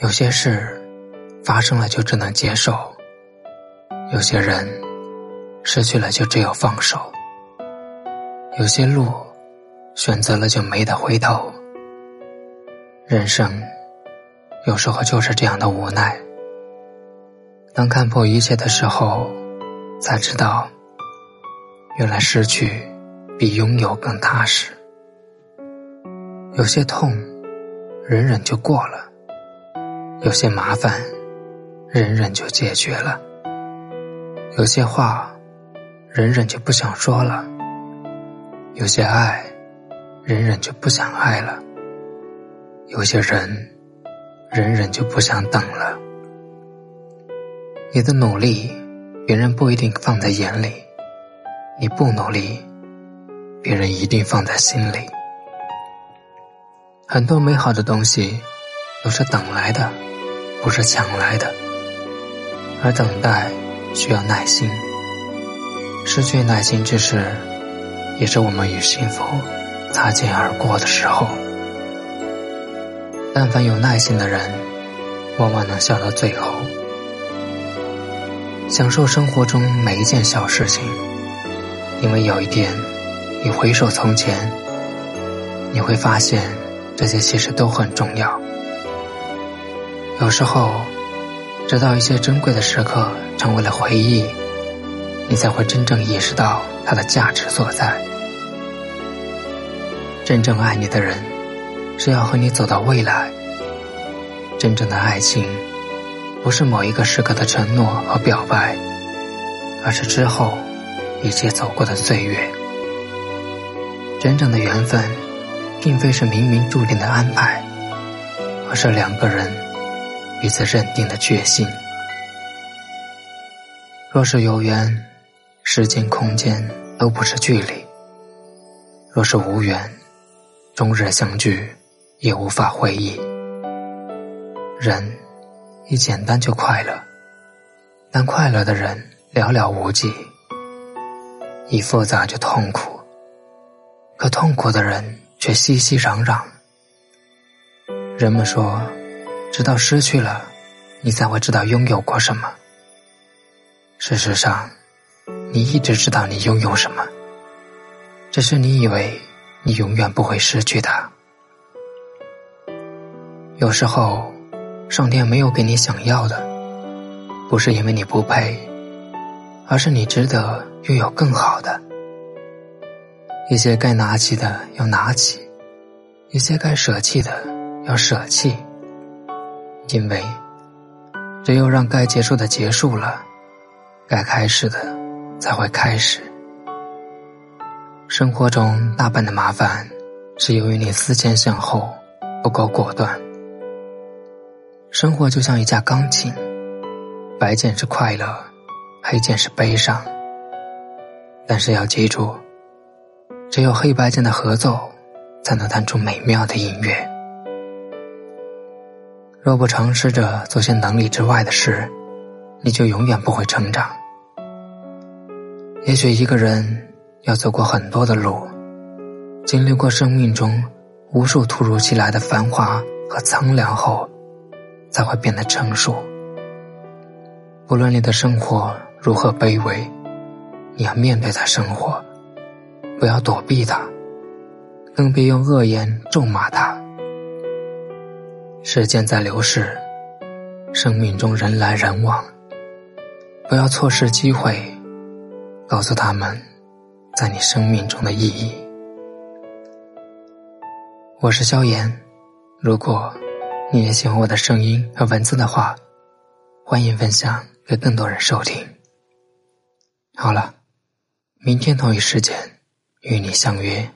有些事发生了就只能接受，有些人失去了就只有放手，有些路选择了就没得回头。人生有时候就是这样的无奈。当看破一切的时候，才知道，原来失去比拥有更踏实。有些痛，忍忍就过了。有些麻烦，忍忍就解决了；有些话，忍忍就不想说了；有些爱，忍忍就不想爱了；有些人，忍忍就不想等了。你的努力，别人不一定放在眼里；你不努力，别人一定放在心里。很多美好的东西，都是等来的。不是抢来的，而等待需要耐心。失去耐心之时，也是我们与幸福擦肩而过的时候。但凡有耐心的人，往往能笑到最后，享受生活中每一件小事情。因为有一天，你回首从前，你会发现这些其实都很重要。有时候，直到一些珍贵的时刻成为了回忆，你才会真正意识到它的价值所在。真正爱你的人，是要和你走到未来。真正的爱情，不是某一个时刻的承诺和表白，而是之后一切走过的岁月。真正的缘分，并非是冥冥注定的安排，而是两个人。彼此认定的决心。若是有缘，时间空间都不是距离；若是无缘，终日相聚也无法回忆。人一简单就快乐，但快乐的人寥寥无几；一复杂就痛苦，可痛苦的人却熙熙攘攘。人们说。直到失去了，你才会知道拥有过什么。事实上，你一直知道你拥有什么，只是你以为你永远不会失去它。有时候，上天没有给你想要的，不是因为你不配，而是你值得拥有更好的。一些该拿起的要拿起，一些该舍弃的要舍弃。因为，只有让该结束的结束了，该开始的才会开始。生活中大半的麻烦，是由于你思前想后不够果断。生活就像一架钢琴，白键是快乐，黑键是悲伤。但是要记住，只有黑白键的合奏，才能弹出美妙的音乐。若不尝试着做些能力之外的事，你就永远不会成长。也许一个人要走过很多的路，经历过生命中无数突如其来的繁华和苍凉后，才会变得成熟。不论你的生活如何卑微，你要面对他生活，不要躲避他，更别用恶言咒骂他。时间在流逝，生命中人来人往，不要错失机会，告诉他们，在你生命中的意义。我是萧炎，如果你也喜欢我的声音和文字的话，欢迎分享给更多人收听。好了，明天同一时间与你相约。